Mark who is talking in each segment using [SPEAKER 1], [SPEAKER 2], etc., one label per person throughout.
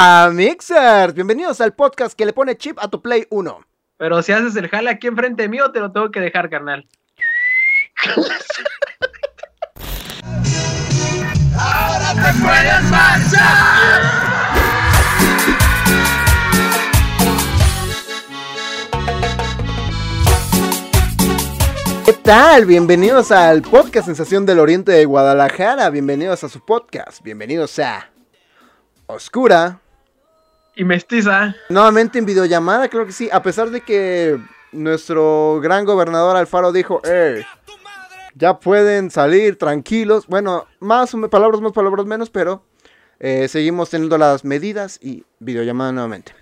[SPEAKER 1] Amixers, bienvenidos al podcast que le pone chip a tu Play 1.
[SPEAKER 2] Pero si haces el jale aquí enfrente mío, te lo tengo que dejar, carnal.
[SPEAKER 3] Ahora te puedes marchar.
[SPEAKER 1] ¿Qué tal? Bienvenidos al podcast Sensación del Oriente de Guadalajara. Bienvenidos a su podcast. Bienvenidos a Oscura.
[SPEAKER 2] Y mestiza.
[SPEAKER 1] Nuevamente en videollamada, creo que sí. A pesar de que nuestro gran gobernador Alfaro dijo, eh, ya pueden salir tranquilos. Bueno, más palabras más, palabras menos, pero eh, seguimos teniendo las medidas y videollamada nuevamente.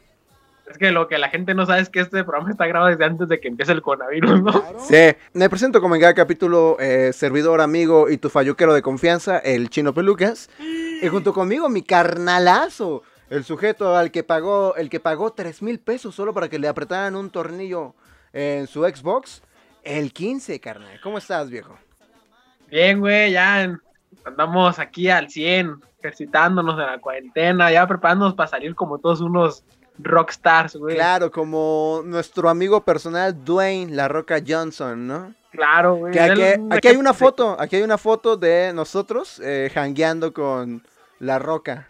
[SPEAKER 2] Es que lo que la gente no sabe es que este programa está grabado desde antes de que empiece el coronavirus, ¿no?
[SPEAKER 1] Sí, me presento como en cada capítulo eh, servidor, amigo y tu falluquero de confianza, el Chino Pelucas. Y junto conmigo mi carnalazo, el sujeto al que pagó, el que pagó 3 mil pesos solo para que le apretaran un tornillo en su Xbox, el 15, carnal. ¿Cómo estás, viejo?
[SPEAKER 2] Bien, güey, ya andamos aquí al 100, ejercitándonos en la cuarentena, ya preparándonos para salir como todos unos rockstars, güey.
[SPEAKER 1] Claro, como nuestro amigo personal Dwayne La Roca Johnson, ¿no?
[SPEAKER 2] Claro, güey.
[SPEAKER 1] Que aquí, aquí, hay una foto, aquí hay una foto de nosotros eh, hangueando con La Roca.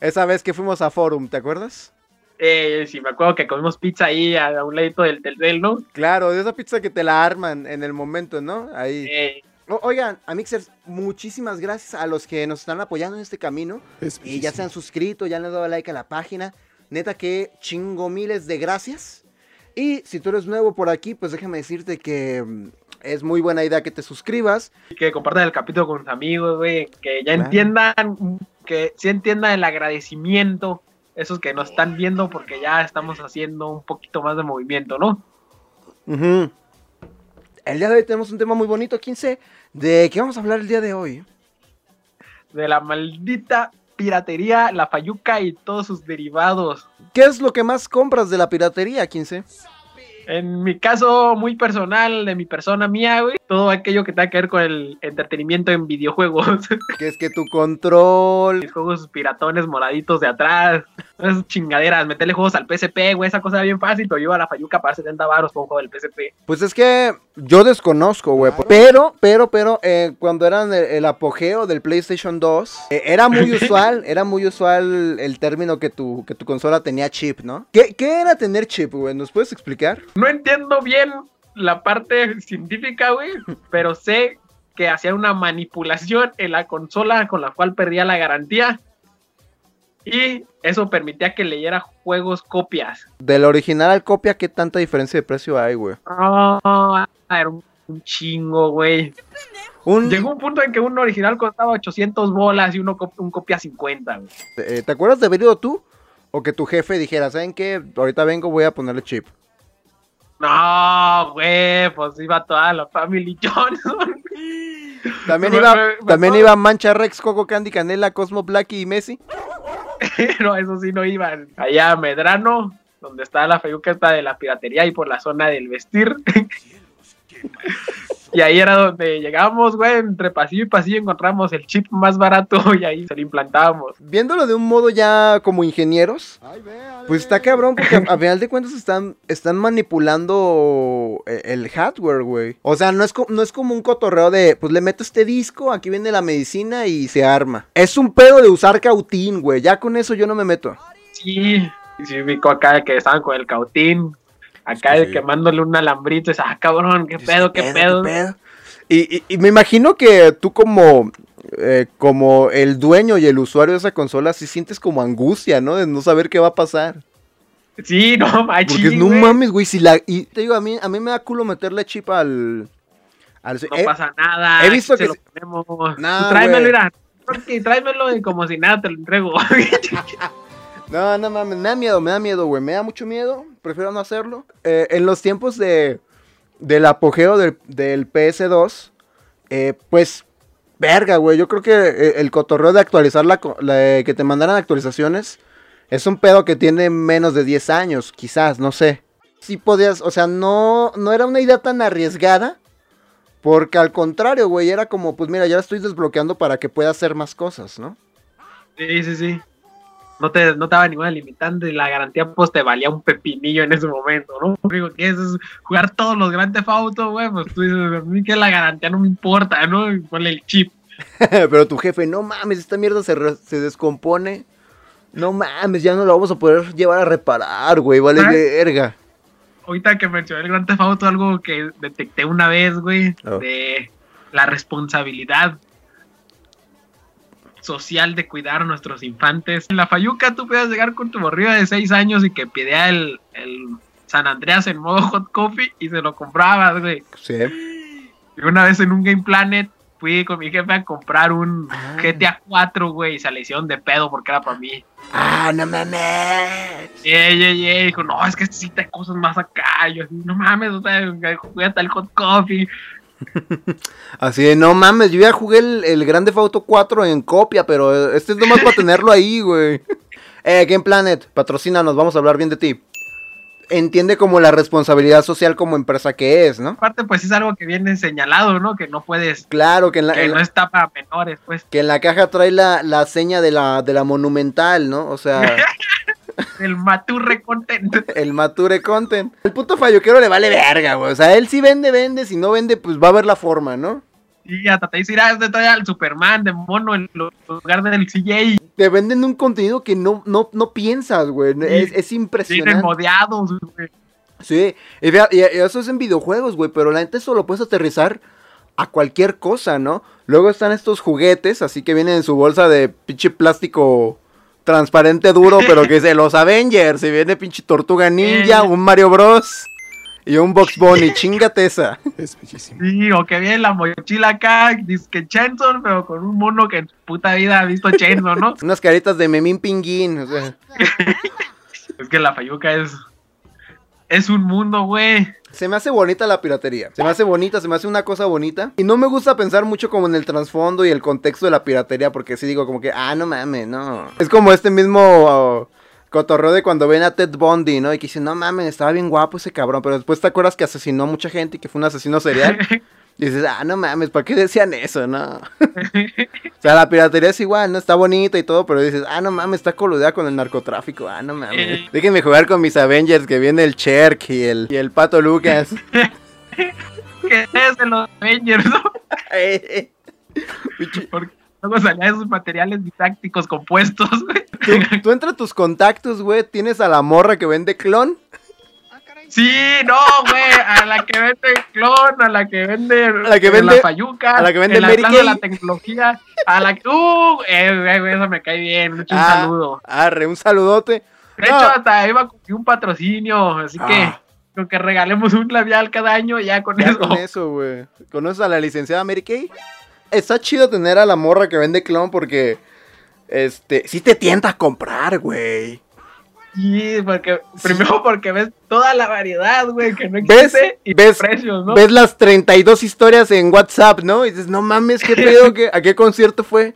[SPEAKER 1] Esa vez que fuimos a Forum, ¿te acuerdas?
[SPEAKER 2] Eh, sí, me acuerdo que comimos pizza ahí a, un ladito del del, ¿no?
[SPEAKER 1] Claro, de esa pizza que te la arman en el momento, ¿no? Ahí. Eh. oigan, a Mixers, muchísimas gracias a los que nos están apoyando en este camino. y ya se han suscrito, ya le han dado like a la página. Neta que chingo miles de gracias. Y si tú eres nuevo por aquí, pues déjame decirte que mm, es muy buena idea que te suscribas.
[SPEAKER 2] Que compartan el capítulo con tus amigos, güey. Que ya entiendan, que sí entiendan el agradecimiento. Esos que nos están viendo porque ya estamos haciendo un poquito más de movimiento, ¿no?
[SPEAKER 1] El día de hoy tenemos un tema muy bonito, 15. ¿De qué vamos a hablar el día de hoy?
[SPEAKER 2] De la maldita piratería, la fayuca y todos sus derivados.
[SPEAKER 1] ¿Qué es lo que más compras de la piratería, 15?
[SPEAKER 2] En mi caso muy personal, de mi persona mía, güey, todo aquello que tenga que ver con el entretenimiento en videojuegos.
[SPEAKER 1] Que es que tu control.
[SPEAKER 2] Mis juegos piratones moraditos de atrás. Esas chingaderas, meterle juegos al PSP, güey, esa cosa era bien fácil, pero yo a la Fayuca para 70 baros con un juego del PSP.
[SPEAKER 1] Pues es que yo desconozco, güey. Pero, pero, pero, eh, cuando eran el, apogeo del PlayStation 2, eh, era muy usual, era muy usual el término que tu, que tu consola tenía chip, ¿no? ¿Qué, qué era tener chip, güey? ¿Nos puedes explicar?
[SPEAKER 2] No entiendo bien la parte científica, güey, pero sé que hacía una manipulación en la consola con la cual perdía la garantía. Y eso permitía que leyera juegos copias.
[SPEAKER 1] Del original al copia, ¿qué tanta diferencia de precio hay, güey?
[SPEAKER 2] Ah, era un, chingo, güey. Llegó un punto en que un original costaba 800 bolas y uno un copia 50, güey.
[SPEAKER 1] Eh, ¿Te acuerdas de haber ido tú? O que tu jefe dijera, ¿saben qué? Ahorita vengo, voy a ponerle chip.
[SPEAKER 2] No, güey, pues iba toda la Family Johnson.
[SPEAKER 1] También iba, también iba Mancha Rex, Coco Candy, Canela, Cosmo Blacky y Messi.
[SPEAKER 2] no, eso sí no iban. Allá Medrano, donde está la feyuca está de la piratería y por la zona del vestir. Y ahí era donde llegamos, güey, entre pasillo y pasillo encontramos el chip más barato y ahí se lo implantábamos.
[SPEAKER 1] Viéndolo de un modo ya como ingenieros, pues está cabrón porque a, final de cuentas están, están manipulando eh, el hardware, güey. O sea, no es, no es como un cotorreo de, pues le meto este disco, aquí viene la medicina y se arma. Es un pedo de usar cautín, güey. Ya con eso yo no me meto.
[SPEAKER 2] Sí, sí, vi acá que estaban con el cautín, Acá sí. quemándole un alambrito, es, ah, cabrón, qué pedo, qué, pedo.
[SPEAKER 1] Y, me imagino que tú como, eh, como el dueño y el usuario de esa consola, sí sientes como angustia, ¿no? De no saber qué va a pasar.
[SPEAKER 2] Sí, no,
[SPEAKER 1] Porque no mames, güey, si la... Y te digo, a mí, a mí me da culo meterle chip al...
[SPEAKER 2] no pasa nada.
[SPEAKER 1] He visto que...
[SPEAKER 2] Lo ponemos. tráemelo, mira. Tráemelo y como si nada te lo entrego.
[SPEAKER 1] No, no mames, me da miedo, me da miedo, güey. Me da mucho miedo. Prefiero no hacerlo. Eh, en los tiempos de del apogeo del, PS2, eh, pues, verga, güey. Yo creo que eh, el cotorreo de actualizar la, que te mandaran actualizaciones es un pedo que tiene menos de 10 años, quizás, no sé. Sí podías, o sea, no, no era una idea tan arriesgada. Porque al contrario, güey, era como, pues mira, ya la estoy desbloqueando para que pueda hacer más cosas, ¿no?
[SPEAKER 2] Sí, sí, sí. No te, no te daba ninguna limitante y la garantía pues te valía un pepinillo en ese momento, ¿no? Único que es, es jugar todos los grandes autos, güey, pues tú dices, a mí que la garantía no me importa, ¿no? Y ponle el chip.
[SPEAKER 1] Pero tu jefe, no mames, esta mierda se, re- se descompone. No mames, ya no lo vamos a poder llevar a reparar, güey, vale
[SPEAKER 2] ¿Ah?
[SPEAKER 1] verga.
[SPEAKER 2] Ahorita que mencioné el Gran Theft Auto, algo que detecté una vez, güey,
[SPEAKER 1] Oh.
[SPEAKER 2] de la responsabilidad social de cuidar a nuestros infantes. En la Fayuca tú podías llegar con tu morrilla de 6 años y que pedía el, el San Andreas en modo hot coffee y se lo comprabas, güey.
[SPEAKER 1] Sí.
[SPEAKER 2] Y una vez en un Game Planet fui con mi jefe a comprar un
[SPEAKER 1] Ah.
[SPEAKER 2] GTA 4, güey, y se le hicieron de pedo porque era para mí.
[SPEAKER 1] Ah, no mames.
[SPEAKER 2] Y ella, y ella dijo, no, es que te cosas más acá. Yo, no mames, o sea, jugué hasta el hot coffee.
[SPEAKER 1] Así de, no mames, yo ya jugué el, el Grand Theft Auto 4 en copia, pero este es nomás para tenerlo ahí, güey. Eh, Game Planet, patrocínanos, vamos a hablar bien de ti. Entiende como la responsabilidad social como empresa que es, ¿no?
[SPEAKER 2] Aparte, pues es algo que viene señalado, ¿no? Que no puedes,
[SPEAKER 1] Claro que en la,
[SPEAKER 2] que
[SPEAKER 1] en
[SPEAKER 2] no
[SPEAKER 1] la-
[SPEAKER 2] está para menores, pues.
[SPEAKER 1] que en la caja trae la, la seña de la, de la monumental, ¿no? O sea,
[SPEAKER 2] El maturre content.
[SPEAKER 1] el mature content. El puto falloquero le vale verga, güey. O sea, él sí vende, vende, si no vende, pues va a ver la forma, ¿no?
[SPEAKER 2] Y hasta te dice, ah, este trae al Superman de mono en lugar del CJ.
[SPEAKER 1] Te venden un contenido que no, no, no piensas, güey. Es, es
[SPEAKER 2] Tienen
[SPEAKER 1] impresionante.
[SPEAKER 2] modeados, güey.
[SPEAKER 1] Sí, y, vea- y- y eso es en videojuegos, güey, pero la neta eso lo puedes aterrizar a cualquier cosa, ¿no? Luego están estos juguetes, así que vienen en su bolsa de pinche plástico transparente duro, pero que dice los Avengers, y viene pinche Tortuga Ninja,
[SPEAKER 2] Eh.
[SPEAKER 1] un Mario Bros. y un Box Bunny, chingate esa.
[SPEAKER 4] Es bellísimo.
[SPEAKER 2] Sí, o que viene la mochila acá, dice que Chainsaw, pero con un mono que en su puta vida ha visto Chainsaw, ¿no?
[SPEAKER 1] Unas caritas de Memín Pinguín, o sea,
[SPEAKER 2] Es que la Fayuca es. Es un mundo, güey.
[SPEAKER 1] se me hace bonita la piratería, se me hace bonita, se me hace una cosa bonita, y no me gusta pensar mucho como en el trasfondo y el contexto de la piratería, porque sí digo como que, ah, no mames, no. Es como este mismo... uh, Cotorreo de cuando ven a Ted Bundy, ¿no? Y que dicen, no mames, estaba bien guapo ese cabrón. Pero después te acuerdas que asesinó a mucha gente y que fue un asesino serial. Y dices, ah, no mames, ¿para qué decían eso, no? o sea, la piratería es igual, ¿no? Está bonita y todo, pero dices, ah, no mames, está coludea con el narcotráfico. Ah, no mames.
[SPEAKER 2] Eh.
[SPEAKER 1] Déjenme jugar con mis Avengers, que viene el Cherk y el, y el Pato Lucas.
[SPEAKER 2] que es de los Avengers, ¿no? Porque luego salían esos materiales didácticos compuestos, güey.
[SPEAKER 1] tú, tú entre tus contactos, güey, tienes a la morra que vende clon.
[SPEAKER 2] Sí, no, güey, a la que vende clon, a la que vende,
[SPEAKER 1] la que vende-
[SPEAKER 2] la Fayuca,
[SPEAKER 1] a la que vende
[SPEAKER 2] en la
[SPEAKER 1] Mary Kay.
[SPEAKER 2] la tecnología, a la que, uh, eh, güey, eso me cae bien, mucho un
[SPEAKER 1] Ah,
[SPEAKER 2] saludo.
[SPEAKER 1] Arre, un saludote.
[SPEAKER 2] De
[SPEAKER 1] No.
[SPEAKER 2] hecho, hasta iba a conseguir un patrocinio, así
[SPEAKER 1] Ah.
[SPEAKER 2] que creo que regalemos un labial cada año ya con
[SPEAKER 1] Ya
[SPEAKER 2] eso.
[SPEAKER 1] con eso, güey. ¿Conoces a la licenciada Mary Kay? Está chido tener a la morra que vende clon porque. Este. Sí te tienta a comprar, güey.
[SPEAKER 2] Sí, porque primero porque ves toda la variedad, güey, que no
[SPEAKER 1] ¿Ves?
[SPEAKER 2] existe y
[SPEAKER 1] ¿Ves?
[SPEAKER 2] precios, ¿no?
[SPEAKER 1] Ves las 32 historias en WhatsApp, ¿no? Y dices, no mames, ¿qué pedo? ¿Qué- ¿A qué concierto fue?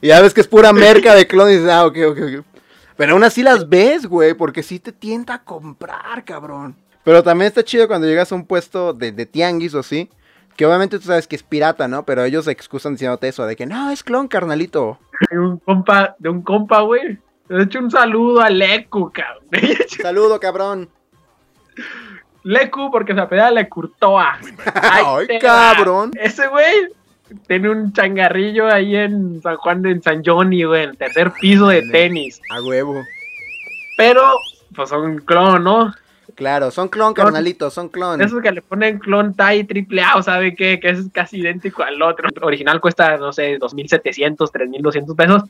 [SPEAKER 1] Y ya ves que es pura merca de clon y dices, ah, ok, ok, ok. Pero aún así las ves, güey, porque sí te tienta a comprar, cabrón. Pero también está chido cuando llegas a un puesto de, de tianguis o así. Que obviamente tú sabes que es pirata, ¿no? Pero ellos se excusan diciéndote eso, de que no, es clon, carnalito.
[SPEAKER 2] De un compa, de un compa, güey. De hecho, un saludo a Lecu, cabrón.
[SPEAKER 1] Saludo, cabrón.
[SPEAKER 2] Lecu, porque se apela Lecurtoa. Ahí
[SPEAKER 1] Ay,
[SPEAKER 2] te
[SPEAKER 1] cabrón.
[SPEAKER 2] Ese güey tiene un changarrillo ahí en San Juan de en San Johnny, güey, en el tercer piso de tenis.
[SPEAKER 1] A huevo.
[SPEAKER 2] Pero, pues son clon, ¿no?
[SPEAKER 1] Claro, son clon, carnalito, son clon.
[SPEAKER 2] Esos que le ponen clon TAI triple A, o sabe qué, que es casi idéntico al otro. El original cuesta, no sé, 2.700, 3.200 pesos.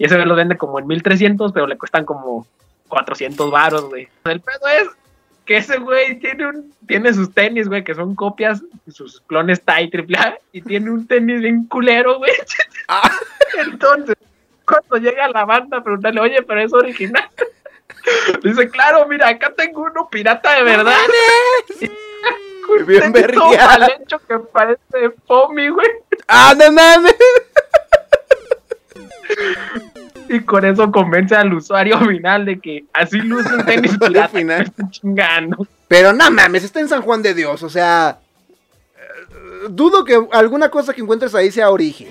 [SPEAKER 2] Y ese güey los vende como en 1.300, pero le cuestan como 400 varos, güey. El pedo es que ese güey tiene, un, tiene sus tenis, güey, que son copias, sus clones TAI triple A, y tiene un tenis bien culero, güey.
[SPEAKER 1] Ah.
[SPEAKER 2] Entonces, cuando llega la banda preguntarle, oye, pero es original. Dice, claro, mira, acá tengo uno pirata de verdad.
[SPEAKER 1] Bien vergueado.
[SPEAKER 2] mal hecho que parece Pomi, güey.
[SPEAKER 1] ¡Ah, no mames!
[SPEAKER 2] Y con eso convence al usuario final de que así luce un tenis pirata.
[SPEAKER 1] final.
[SPEAKER 2] que está chingando.
[SPEAKER 1] Pero no mames, está en San Juan de Dios, o sea. eh, Dudo que alguna cosa que encuentres ahí sea origen.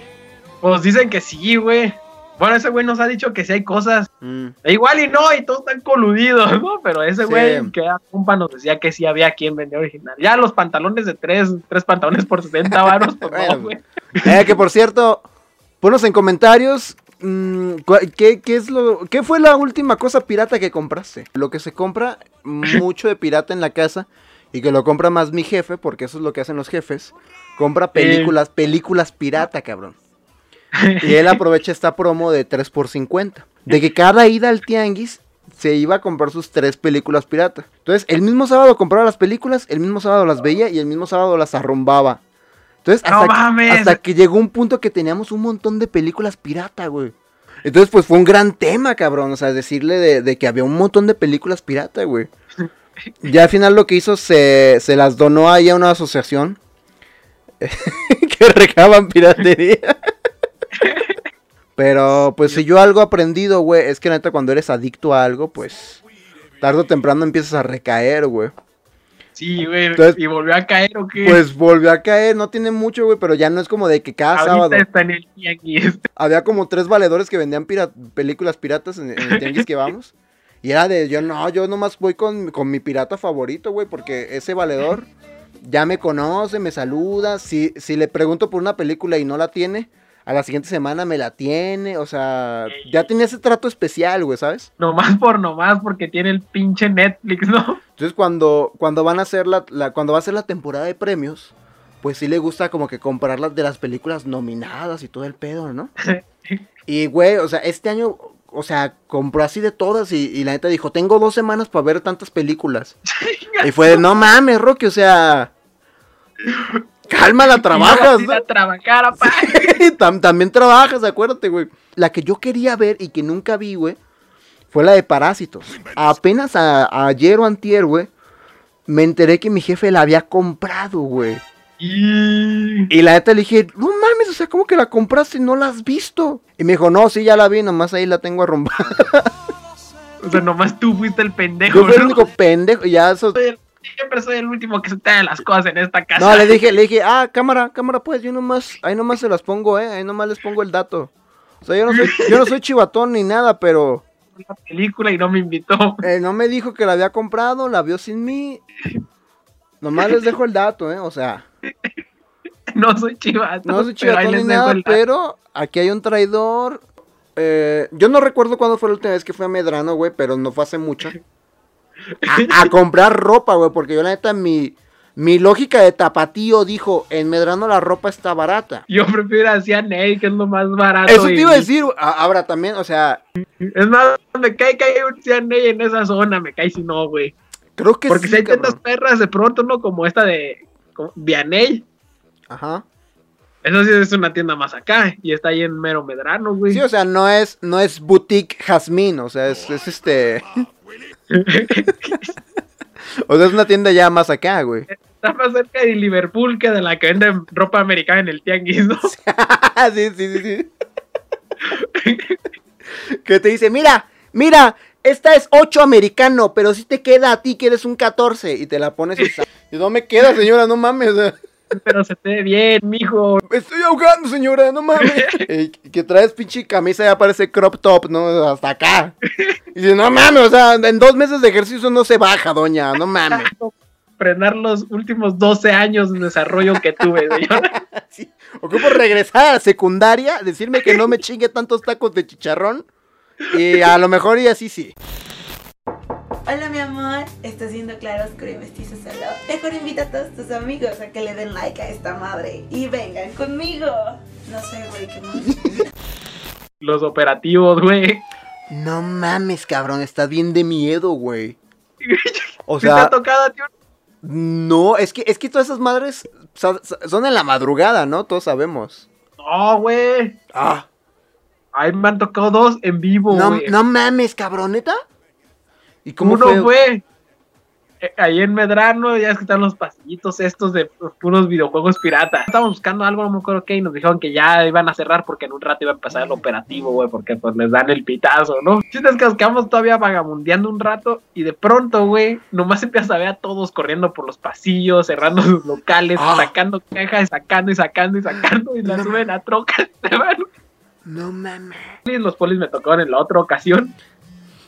[SPEAKER 2] Pues dicen que sí, güey. Bueno, ese güey nos ha dicho que sí hay cosas.
[SPEAKER 1] Mm.
[SPEAKER 2] E igual y no, y todos están coludidos, ¿no? Pero ese
[SPEAKER 1] Sí.
[SPEAKER 2] güey que era compa nos decía que sí había quien vendía original. Ya los pantalones de tres, tres pantalones por 60 varos, pues
[SPEAKER 1] Bueno,
[SPEAKER 2] no, güey.
[SPEAKER 1] Eh, que por cierto, ponos en comentarios. mm, ¿qué, qué es lo, ¿Qué fue la última cosa pirata que compraste? Lo que se compra mucho de pirata en la casa y que lo compra más mi jefe, porque eso es lo que hacen los jefes. Compra películas, películas pirata, cabrón. Y él aprovecha esta promo de 3 por 50. De que cada ida al tianguis se iba a comprar sus tres películas pirata. Entonces, el mismo sábado compraba las películas, el mismo sábado las veía y el mismo sábado las arrumbaba. Entonces,
[SPEAKER 2] ¡No
[SPEAKER 1] hasta, que-
[SPEAKER 2] mames!
[SPEAKER 1] hasta que llegó un punto que teníamos un montón de películas pirata, güey. Entonces, pues fue un gran tema, cabrón. O sea, decirle de, de que había un montón de películas pirata, güey. Ya al final lo que hizo, se, se las donó ahí a una asociación que recaban piratería. Pero, pues, si yo algo he aprendido, güey, es que neta, cuando eres adicto a algo, pues, tarde o temprano empiezas a recaer, güey.
[SPEAKER 2] Sí, güey.
[SPEAKER 1] Entonces-
[SPEAKER 2] y volvió a caer o qué.
[SPEAKER 1] Pues volvió a caer, no tiene mucho, güey, pero ya no es como de que cada
[SPEAKER 2] Ahorita
[SPEAKER 1] sábado.
[SPEAKER 2] está en el tianguis.
[SPEAKER 1] Había como tres valedores que vendían pira- películas piratas en, en el tianguis que vamos. Y era de, yo no, yo nomás voy con, con mi pirata favorito, güey, porque ese valedor ya me conoce, me saluda. Si, si le pregunto por una película y no la tiene, a la siguiente semana me la tiene. O sea, ya tenía ese trato especial, güey, ¿sabes?
[SPEAKER 2] Nomás por nomás, porque tiene el pinche Netflix, ¿no?
[SPEAKER 1] Entonces cuando, cuando van a hacer la, la- cuando va a ser la temporada de premios, pues sí le gusta como que comprar las de las películas nominadas y todo el pedo, ¿no? Y güey, o sea, este año, o sea, compró así de todas y, y la neta dijo, tengo dos semanas para ver tantas películas. Y fue de, no mames, Rocky, o sea, cálmala, trabajas,
[SPEAKER 2] Y
[SPEAKER 1] ¿no?
[SPEAKER 2] a trabajar, apá.
[SPEAKER 1] Tam- también trabajas, acuérdate, güey. La que yo quería ver y que nunca vi, güey, fue la de Parásitos. Apenas a- ayer o antier, güey, me enteré que mi jefe la había comprado, güey.
[SPEAKER 2] Y...
[SPEAKER 1] Y la neta le dije, no mames, o sea, ¿cómo que la compraste y no la has visto? Y me dijo, no, sí, ya la vi, nomás ahí la tengo arrumbada.
[SPEAKER 2] O sea, nomás tú fuiste el pendejo,
[SPEAKER 1] Yo fui el único pendejo, y ya eso...
[SPEAKER 2] Siempre soy el último que se trae las cosas en esta casa.
[SPEAKER 1] No, le dije, le dije, ah, cámara, cámara, pues, yo nomás, ahí nomás se las pongo, eh, ahí nomás les pongo el dato. O sea, yo no soy, yo no soy chivatón ni nada, pero...
[SPEAKER 2] Una película y no me invitó.
[SPEAKER 1] Eh, no me dijo que la había comprado, la vio sin mí. Nomás les dejo el dato, ¿eh? O sea,
[SPEAKER 2] No soy chivato.
[SPEAKER 1] no soy chivatón ni nada, pero aquí hay un traidor. Eh, yo no recuerdo cuándo fue la última vez que fui a Medrano, güey, pero no fue hace mucho. A, a comprar ropa, güey, porque yo la neta, mi, mi lógica de tapatío dijo, en Medrano la ropa está barata.
[SPEAKER 2] Yo prefiero así a Ney, que es lo más barato.
[SPEAKER 1] Eso te
[SPEAKER 2] y-
[SPEAKER 1] iba a decir, ahora también, o sea,
[SPEAKER 2] Es más, me cae que hay un CNA en esa zona, me cae si no, güey.
[SPEAKER 1] creo que
[SPEAKER 2] Porque
[SPEAKER 1] sí,
[SPEAKER 2] si hay tantas
[SPEAKER 1] cabrón.
[SPEAKER 2] perras de pronto, ¿no? Como esta de Vianey.
[SPEAKER 1] Ajá.
[SPEAKER 2] Eso sí es una tienda más acá. Y está ahí en Mero Medrano, güey.
[SPEAKER 1] Sí, o sea, no es, no es boutique Jazmín, o sea, es, es este... O sea, es una tienda ya más acá, güey.
[SPEAKER 2] Está más cerca de Liverpool que de la que vende ropa americana en el tianguis, ¿no?
[SPEAKER 1] sí, sí, sí, sí. que te dice, mira, mira, esta es 8 americano, pero si te queda a ti que eres un 14. Y te la pones y, y no me queda, señora, no mames.
[SPEAKER 2] Pero se te ve bien, mijo.
[SPEAKER 1] Me estoy ahogando, señora, no mames. Y que traes pinche camisa ya parece crop top, ¿no? Hasta acá. Y dice, no mames, o sea, en dos meses de ejercicio no se baja, doña, no mames.
[SPEAKER 2] Frenar los últimos 12 años de desarrollo que tuve, señora.
[SPEAKER 1] Sí. Ocupo regresar a la secundaria, decirme que no me chingue tantos tacos de chicharrón. Y a lo mejor y así sí.
[SPEAKER 4] Amor, ¿estás viendo Claro Oscuro y Mestizo Solo? Mejor invita a todos tus amigos a que le den like a esta madre y vengan conmigo. No sé, güey, qué más.
[SPEAKER 2] Los operativos, güey.
[SPEAKER 1] No mames, cabrón, estás bien de miedo, güey. O
[SPEAKER 2] ¿Sí te ha
[SPEAKER 1] sea,
[SPEAKER 2] tocado, tío?
[SPEAKER 1] no, es que, es que todas esas madres son en la madrugada, ¿no? Todos sabemos.
[SPEAKER 2] No, güey.
[SPEAKER 1] Ah.
[SPEAKER 2] Ahí me han tocado dos en vivo,
[SPEAKER 1] No,
[SPEAKER 2] güey.
[SPEAKER 1] no mames, cabroneta. ¿Y cómo
[SPEAKER 2] Uno
[SPEAKER 1] fue?
[SPEAKER 2] fue eh, ahí en Medrano, ya es que están los pasillitos estos de puros videojuegos piratas. Estábamos buscando algo, no me acuerdo qué, y nos dijeron que ya iban a cerrar porque en un rato iba a empezar el operativo, güey, porque pues les dan el pitazo, ¿no? Chiste es que nos quedamos todavía vagamundeando un rato y de pronto, güey, nomás empiezas a ver a todos corriendo por los pasillos, cerrando sus locales,
[SPEAKER 1] Ah.
[SPEAKER 2] sacando cajas, sacando y sacando y sacando y la suben a trocas, se van.
[SPEAKER 1] No mames.
[SPEAKER 2] los polis me tocaron en la otra ocasión,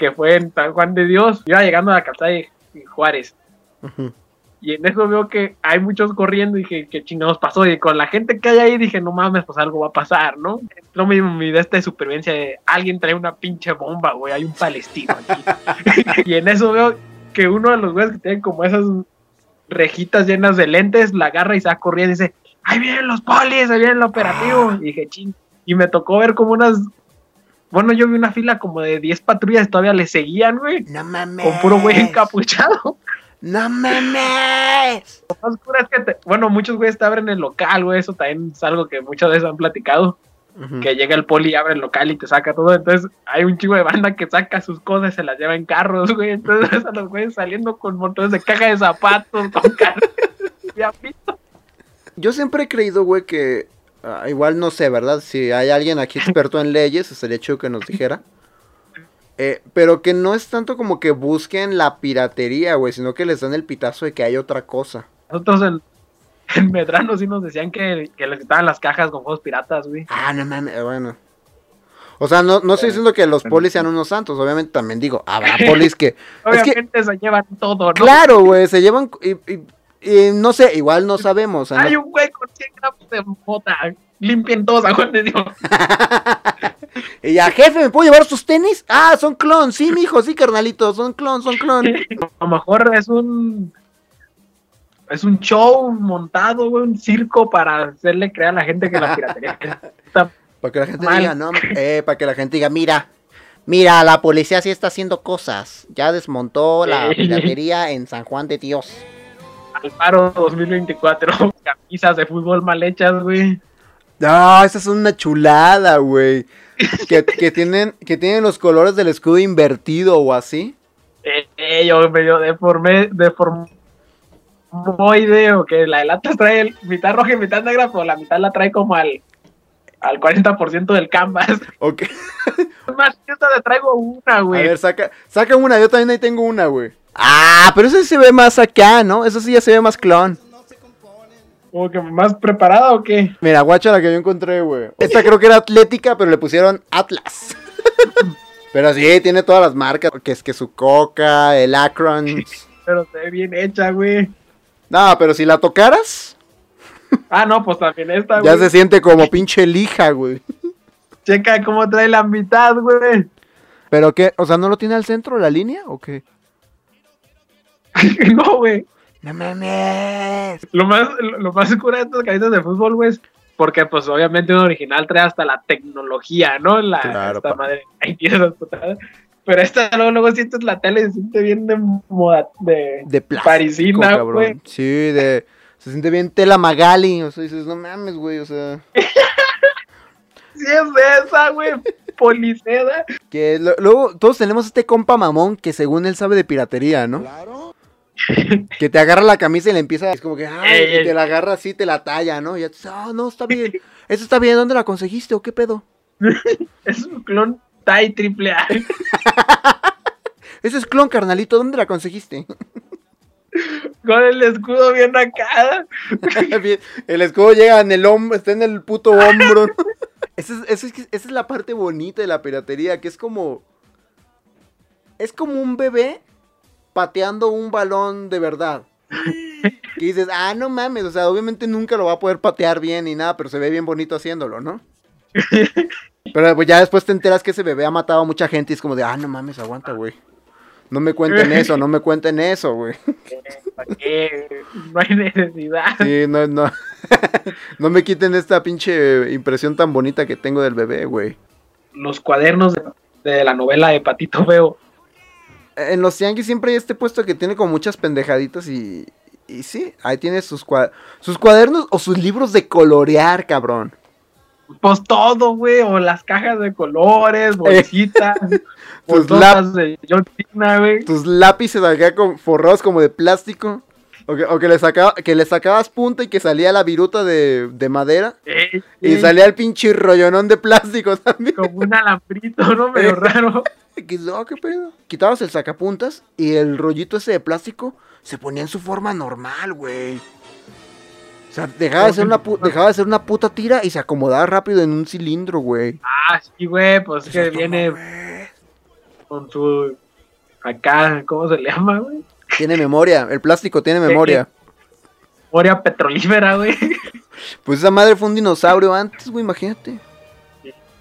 [SPEAKER 2] que fue en San Juan de Dios. Iba llegando a la calzada de Juárez.
[SPEAKER 1] Ujú.
[SPEAKER 2] Y en eso veo que hay muchos corriendo y dije, ¿qué chingados pasó? Y con la gente que hay ahí dije, no mames, pues algo va a pasar, ¿no? Entró mi, mi de esta de supervivencia de alguien trae una pinche bomba, güey, hay un palestino aquí. y en eso veo que uno de los güeyes que tienen como esas rejitas llenas de lentes, la agarra y se va corriendo y dice, ahí vienen los polis, ahí viene el operativo. Y dije, ching. Y me tocó ver como unas... Bueno, yo vi una fila como de 10 patrullas, todavía le seguían, güey.
[SPEAKER 1] No mames.
[SPEAKER 2] Con puro güey encapuchado.
[SPEAKER 1] No mames.
[SPEAKER 2] Lo más cura es que, te- bueno, muchos güeyes te abren el local, güey. Eso también es algo que muchas veces han platicado. Que llega el poli, abre el local y te saca todo. Entonces, hay un chico de banda que saca sus cosas y se las lleva en carros, güey. Entonces, ves a los güeyes saliendo con montones de caja de zapatos, con carros. Ya visto.
[SPEAKER 1] Yo siempre he creído, güey, que ah, igual no sé, ¿verdad? Si hay alguien aquí experto en leyes, sería chido que nos dijera. Eh, pero que no es tanto como que busquen la piratería, güey, sino que les dan el pitazo de que hay otra cosa.
[SPEAKER 2] Nosotros en, en Medrano sí nos decían que, que les quitaban las cajas con juegos piratas, güey.
[SPEAKER 1] Ah, no mames, eh, bueno. O sea, no, no estoy diciendo que los polis sean unos santos, obviamente también digo, habrá polis que... es que,
[SPEAKER 2] Obviamente se llevan todo, ¿no?
[SPEAKER 1] claro, güey, se llevan... Y, y- y no sé, igual no sabemos. no-
[SPEAKER 2] Hay un güey con 100 gramos de. Limpien todos a Juan de Dios.
[SPEAKER 1] Y ya, jefe, ¿me puedo llevar sus tenis? Ah, son clon, sí, mijo, sí, carnalito, son clon, son clon.
[SPEAKER 2] A lo mejor es un. Es un show montado, un circo para hacerle creer a la gente que la piratería está
[SPEAKER 1] Para que la gente
[SPEAKER 2] Mal.
[SPEAKER 1] diga, no, eh, para que la gente diga, mira, mira, la policía sí está haciendo cosas. Ya desmontó la piratería en San Juan de Dios.
[SPEAKER 2] Al paro 2024. Camisas de fútbol mal hechas, güey.
[SPEAKER 1] No, esa es una chulada, güey. Que, que tienen, que tienen los colores del escudo invertido o así.
[SPEAKER 2] Eh, eh, yo medio deformé, deformoide, o que la de latas trae el, mitad roja y mitad negra, pero la mitad la trae como al, al 40% del canvas.
[SPEAKER 1] Ok.
[SPEAKER 2] Es más, yo le traigo una,
[SPEAKER 1] A
[SPEAKER 2] güey.
[SPEAKER 1] ver, saca, saca una, yo también ahí tengo una, güey. Ah, pero eso sí se ve más acá, ¿no? Eso sí ya se ve más clon.
[SPEAKER 2] Como que más preparada o qué?
[SPEAKER 1] Mira, guacha la que yo encontré, güey. Esta creo que era atlética, pero le pusieron Atlas. pero sí, tiene todas las marcas. Que es que su coca, el Akron.
[SPEAKER 2] Pero se ve bien hecha, güey.
[SPEAKER 1] No, pero si la tocaras,
[SPEAKER 2] Ah, no, pues también esta,
[SPEAKER 1] ya
[SPEAKER 2] güey.
[SPEAKER 1] se siente como pinche lija, güey.
[SPEAKER 2] Checa cómo trae la mitad, güey.
[SPEAKER 1] ¿Pero qué? O sea, ¿no lo tiene al centro la línea o qué?
[SPEAKER 2] no, güey.
[SPEAKER 1] No mames.
[SPEAKER 2] Lo más, lo, lo más cura de estas camisas de fútbol, güey, es porque pues obviamente un original trae hasta la tecnología, ¿no? La,
[SPEAKER 1] Claro,
[SPEAKER 2] esta
[SPEAKER 1] pa.
[SPEAKER 2] madre, ahí tienes las putadas. Pero esta luego, luego sientes la tele y se siente bien de moda, de,
[SPEAKER 1] De plástico,
[SPEAKER 2] parisina,
[SPEAKER 1] cabrón.
[SPEAKER 2] güey.
[SPEAKER 1] Sí, de... Se siente bien tela Magali. O sea, dices, no mames, güey, o sea...
[SPEAKER 2] Sí es esa, güey, policeda.
[SPEAKER 1] Que lo- luego todos tenemos este compa mamón que según él sabe de piratería, ¿no?
[SPEAKER 3] Claro.
[SPEAKER 1] Que te agarra la camisa y le empieza, es como que, ay,
[SPEAKER 2] Eh,
[SPEAKER 1] y te la agarra así, te la talla, ¿no? Y ya tú dices, ah, no, está bien. Eso está bien, ¿dónde la conseguiste o qué pedo?
[SPEAKER 2] Es un clon Tai triple A.
[SPEAKER 1] Ese es clon, carnalito, ¿dónde la conseguiste?
[SPEAKER 2] Con el escudo bien acá.
[SPEAKER 1] El escudo llega en el hombro, está en el puto hombro. Esa es, esa es- esa es la parte bonita de la piratería, que es como... Es como un bebé pateando un balón de verdad. Y dices, ah, no mames, o sea, obviamente nunca lo va a poder patear bien ni nada, pero se ve bien bonito haciéndolo, ¿no? Pero pues ya después te enteras que ese bebé ha matado a mucha gente y es como de, ah, no mames, aguanta, güey. No me cuenten eso, no me cuenten eso, güey.
[SPEAKER 2] ¿Para qué? No hay necesidad.
[SPEAKER 1] Sí, no, no. no me quiten esta pinche impresión tan bonita que tengo del bebé, güey.
[SPEAKER 2] Los cuadernos de, de la novela de Patito Feo.
[SPEAKER 1] En los Yankees siempre hay este puesto que tiene como muchas pendejaditas y. Y sí, ahí tiene sus, cua- sus cuadernos o sus libros de colorear, cabrón.
[SPEAKER 2] Pues todo, güey. O las cajas de colores, bolsitas.
[SPEAKER 1] Tus
[SPEAKER 2] de John Cena, güey.
[SPEAKER 1] Tus lápices acá con, forrados como de plástico. O que, o que le, sacaba, que le sacabas punta y que salía la viruta de, de madera.
[SPEAKER 2] Eh,
[SPEAKER 1] Y
[SPEAKER 2] eh,
[SPEAKER 1] salía el pinche rollonón de plástico también.
[SPEAKER 2] Como un alambrito, ¿no? Medio raro.
[SPEAKER 1] "Oh, ¿qué pedo? Quitabas el sacapuntas y el rollito ese de plástico se ponía en su forma normal, güey. O sea, dejaba de, ser una dejaba de ser una puta tira y se acomodaba rápido en un cilindro, güey.
[SPEAKER 2] Ah, sí, güey, pues que viene con su. Acá, ¿cómo se le llama, güey?
[SPEAKER 1] Tiene memoria, el plástico tiene memoria.
[SPEAKER 2] Memoria petrolífera, güey.
[SPEAKER 1] Pues esa madre fue un dinosaurio antes, güey, imagínate.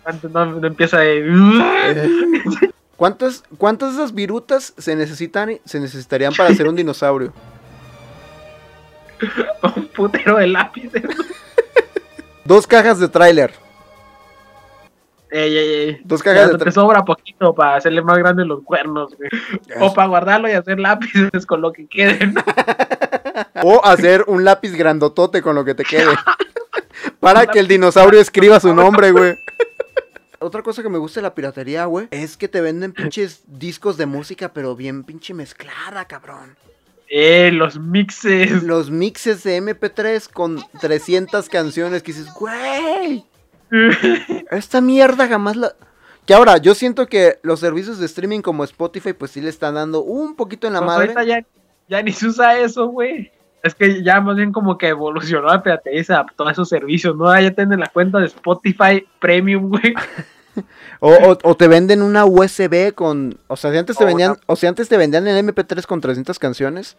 [SPEAKER 2] Antes no, no empieza de.
[SPEAKER 1] ¿Cuántas, ¿Cuántas de esas virutas se necesitan se necesitarían para ser un dinosaurio?
[SPEAKER 2] un putero de lápices.
[SPEAKER 1] Dos cajas de tráiler.
[SPEAKER 2] Ey, ey, ey.
[SPEAKER 1] Dos cajas de
[SPEAKER 2] te sobra poquito para hacerle más grandes los cuernos, güey. O para guardarlo y hacer lápices con lo que queden.
[SPEAKER 1] O hacer un lápiz grandotote con lo que te quede. Para que el dinosaurio escriba su nombre, güey. Otra cosa que me gusta de la piratería, güey, es que te venden pinches discos de música, pero bien pinche mezclada, cabrón.
[SPEAKER 2] Eh, los mixes.
[SPEAKER 1] Los mixes de MP3 con 300 canciones que dices, güey, esta mierda jamás la... Que ahora, yo siento que los servicios de streaming como Spotify, pues sí le están dando un poquito en la
[SPEAKER 2] Pues
[SPEAKER 1] madre.
[SPEAKER 2] ya, ya ni se usa eso, güey. Es que ya más bien como que evolucionó la piratería y se adaptó a esos servicios, ¿no? Ya tienen la cuenta de Spotify Premium, güey.
[SPEAKER 1] O, o- o te venden una USB con. O sea, si antes te
[SPEAKER 2] O
[SPEAKER 1] vendían.
[SPEAKER 2] una-
[SPEAKER 1] O si antes te vendían el MP3 con 300 canciones.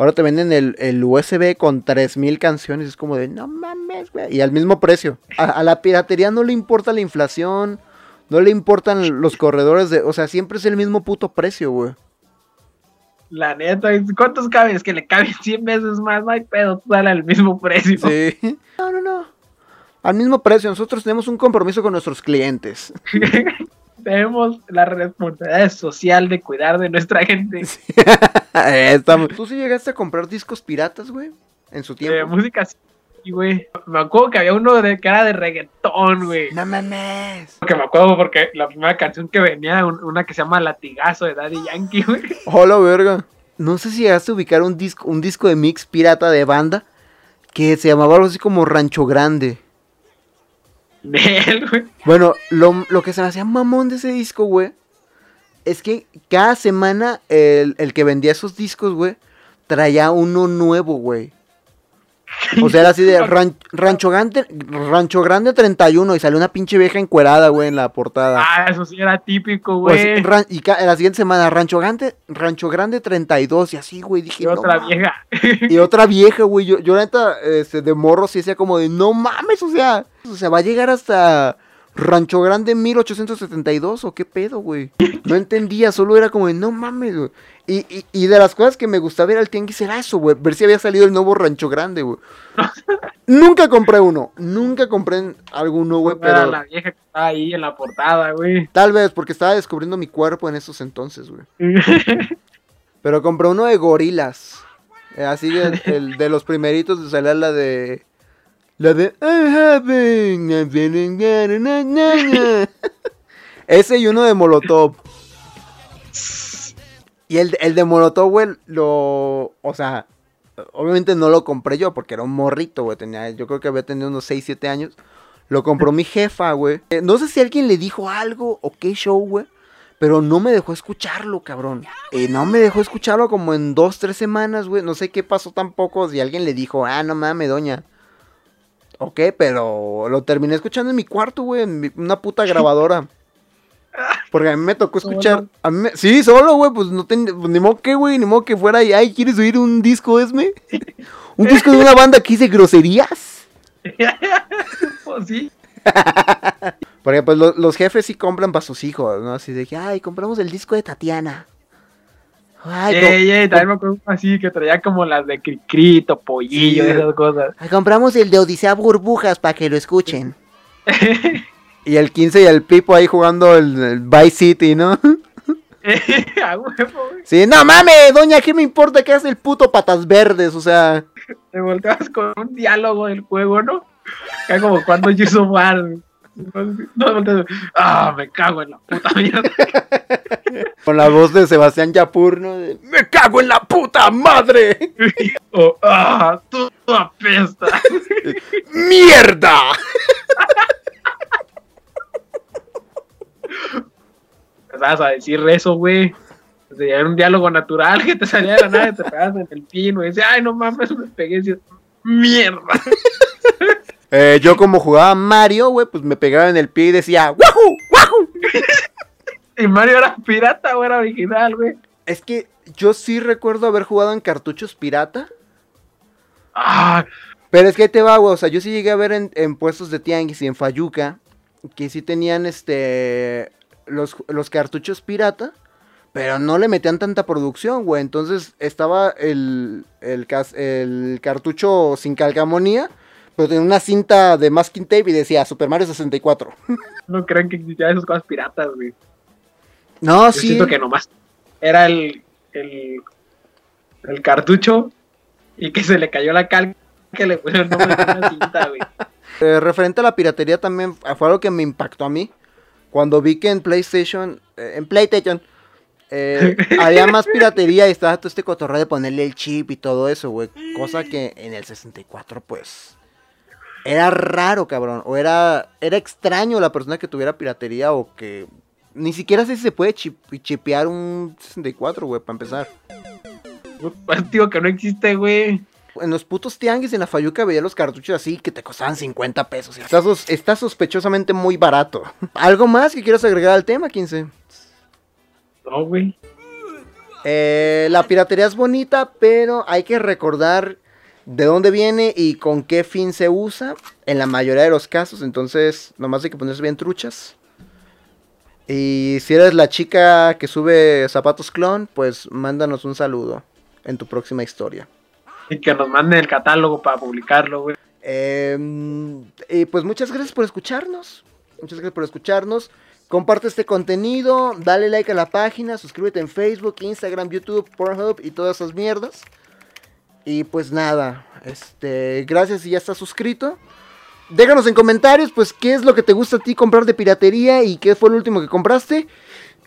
[SPEAKER 1] Ahora te venden el, el USB con 3000 canciones. Es como de no mames, güey. Y al mismo precio. A, a la piratería no le importa la inflación. No le importan los corredores de. O sea, siempre es el mismo puto precio, güey.
[SPEAKER 2] La neta, ¿cuántos caben? Es que le caben 100 veces más, no hay pedo, tú dale al mismo precio.
[SPEAKER 1] Sí. No, no, no. Al mismo precio. Nosotros tenemos un compromiso con nuestros clientes.
[SPEAKER 2] Tenemos la responsabilidad social de cuidar de nuestra gente.
[SPEAKER 1] Estamos- ¿Tú sí llegaste a comprar discos piratas, güey? En su
[SPEAKER 2] De
[SPEAKER 1] tiempo.
[SPEAKER 2] música así, güey. Me acuerdo que había uno de que era de reggaetón, güey.
[SPEAKER 1] No mames.
[SPEAKER 2] Que me acuerdo porque la primera canción que venía, un- una que se llama Latigazo de Daddy Yankee, güey.
[SPEAKER 1] Hola, verga. No sé si llegaste a ubicar un disco, un disco de mix pirata de banda que se llamaba algo así como Rancho Grande.
[SPEAKER 2] De él, güey.
[SPEAKER 1] Bueno, lo, lo que se me hacía mamón de ese disco, güey, es que cada semana el, el que vendía esos discos, güey, traía uno nuevo, güey. O sea, era así de ran- Rancho Grande, Rancho Grande 31 y salió una pinche vieja encuerada, güey, en la portada.
[SPEAKER 2] Ah, eso sí era típico, güey.
[SPEAKER 1] y la siguiente semana, Rancho Grande, Rancho Grande 32 y así, güey, dije,
[SPEAKER 2] y
[SPEAKER 1] no
[SPEAKER 2] otra vieja.
[SPEAKER 1] Y otra vieja, güey. Yo, yo la neta, este, de morro sí decía como de, no mames, o sea, o sea, va a llegar hasta Rancho Grande 1872 o qué pedo, güey. No entendía, solo era como de, no mames, güey. Y, y, y de las cosas que me gustaba ver al tianguis era eso, güey. Ver si había salido el nuevo Rancho Grande, güey. nunca compré uno. Nunca compré alguno, güey,
[SPEAKER 2] Era
[SPEAKER 1] pero
[SPEAKER 2] la vieja que estaba ahí en la portada, güey.
[SPEAKER 1] tal vez porque estaba descubriendo mi cuerpo en esos entonces, güey. Pero compré uno de gorilas. Eh, así de, el- de los primeritos de salir la de. La de. I'm having a feeling na, na. Ese y uno de Molotov. Y el, el de Molotov, güey, lo. O sea, obviamente no lo compré yo porque era un morrito, güey. Tenía, yo creo que había tenido unos 6, 7 años. Lo compró mi jefa, güey. Eh, no sé si alguien le dijo algo o qué show, güey. Pero no me dejó escucharlo, cabrón. Y no me dejó escucharlo como en dos, tres semanas, güey. No sé qué pasó tampoco. Si alguien le dijo, ah, no mames, doña. Ok, pero lo terminé escuchando en mi cuarto, güey. En mi- una puta grabadora. Porque a mí me tocó escuchar. A mí me- sí, solo, güey. Pues no ten- pues, ni modo que, güey. Ni modo que fuera y, ay, ¿quieres oír un disco, Esme? Un disco de una banda que dice groserías.
[SPEAKER 2] pues sí.
[SPEAKER 1] Porque pues lo- los jefes sí compran para sus hijos, ¿no? Así de que, ay, compramos el disco de Tatiana. Ay,
[SPEAKER 2] Ey, ey, también me acuerdo así que traía como las de Cricrito, Pollillo,
[SPEAKER 1] Sí.
[SPEAKER 2] esas cosas.
[SPEAKER 1] compramos el de Odisea Burbujas para que lo escuchen. y el 15 y el Pipo ahí jugando el, el Vice City, ¿no?
[SPEAKER 2] A huevo, güey.
[SPEAKER 1] sí, no mames, doña, ¿qué me importa que hace el puto patas verdes? O sea,
[SPEAKER 2] Te volteabas con un diálogo del juego, ¿no? Acá como cuando yo hizo bar. No, ah, me cago en la puta mierda.
[SPEAKER 1] con la voz de Sebastián Yapur, ¿no? De, ¡Me cago en la puta madre!
[SPEAKER 2] O, ah, tú apestas.
[SPEAKER 1] ¡Mierda!
[SPEAKER 2] Empezabas a decir eso, güey. O sea, era un diálogo natural que te salía de la nada y te pegabas en el pino y decías, ay, no mames, me pegué. Y decías, Mierda.
[SPEAKER 1] Eh, yo como jugaba Mario, güey, pues me pegaba en el pie y decía, ¡Wahoo! ¡Wahoo!
[SPEAKER 2] Y Mario era pirata o era original, güey.
[SPEAKER 1] Es que yo sí recuerdo haber jugado en cartuchos pirata.
[SPEAKER 2] Ah,
[SPEAKER 1] Pero es que ahí te va, güey. O sea, yo sí llegué a ver en, en puestos de tianguis y en Fayuca que sí tenían este. Los, los cartuchos pirata. Pero no le metían tanta producción, güey. Entonces estaba el, el, el cartucho sin calcamonía. Pero tenía una cinta de masking tape y decía Super Mario 64.
[SPEAKER 2] no crean que existían esas cosas piratas, güey.
[SPEAKER 1] No,
[SPEAKER 2] Yo
[SPEAKER 1] sí.
[SPEAKER 2] siento que nomás era el, el, el cartucho y que se le cayó la cal que le pusieron el nombre de una cinta, güey.
[SPEAKER 1] Eh, referente a la piratería también ah, fue algo que me impactó a mí. Cuando vi que en PlayStation, eh, en PlayStation, eh, había más piratería y estaba todo este cotorreo de ponerle el chip y todo eso, güey. Cosa que en el 64, pues, era raro, cabrón. O era, era extraño la persona que tuviera piratería o que... Ni siquiera sé si se puede chip- chipear un 64, güey, para empezar.
[SPEAKER 2] Pues digo que no existe, güey.
[SPEAKER 1] En los putos tianguis en la Fayuca veía los cartuchos así que te costaban 50 pesos. Está, sos- está sospechosamente muy barato. ¿Algo más que quieras agregar al tema, 15?
[SPEAKER 2] No, güey.
[SPEAKER 1] Eh, la piratería es bonita, pero hay que recordar de dónde viene y con qué fin se usa en la mayoría de los casos. Entonces, nomás hay que ponerse bien truchas. Y si eres la chica que sube zapatos clon, pues mándanos un saludo en tu próxima historia.
[SPEAKER 2] Y que nos manden el catálogo para publicarlo, güey.
[SPEAKER 1] Eh, y pues muchas gracias por escucharnos. Muchas gracias por escucharnos. Comparte este contenido, dale like a la página, suscríbete en Facebook, Instagram, YouTube, Pornhub y todas esas mierdas. Y pues nada, este, gracias si ya estás suscrito. Déjanos en comentarios, pues, qué es lo que te gusta a ti comprar de piratería y qué fue el último que compraste.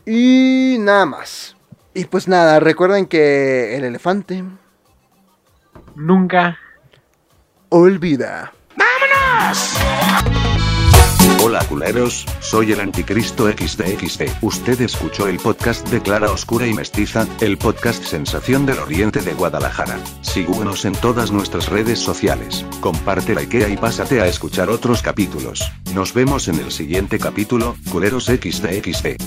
[SPEAKER 1] Y nada más. Y pues nada, recuerden que el elefante
[SPEAKER 2] Nunca.
[SPEAKER 1] olvida.
[SPEAKER 5] Hola culeros, soy el anticristo XDXD. Usted escuchó el podcast de Clara Oscura y Mestiza, el podcast Sensación del Oriente de Guadalajara. Síguenos en todas nuestras redes sociales. Comparte la IKEA y pásate a escuchar otros capítulos. Nos vemos en el siguiente capítulo, culeros XDXD.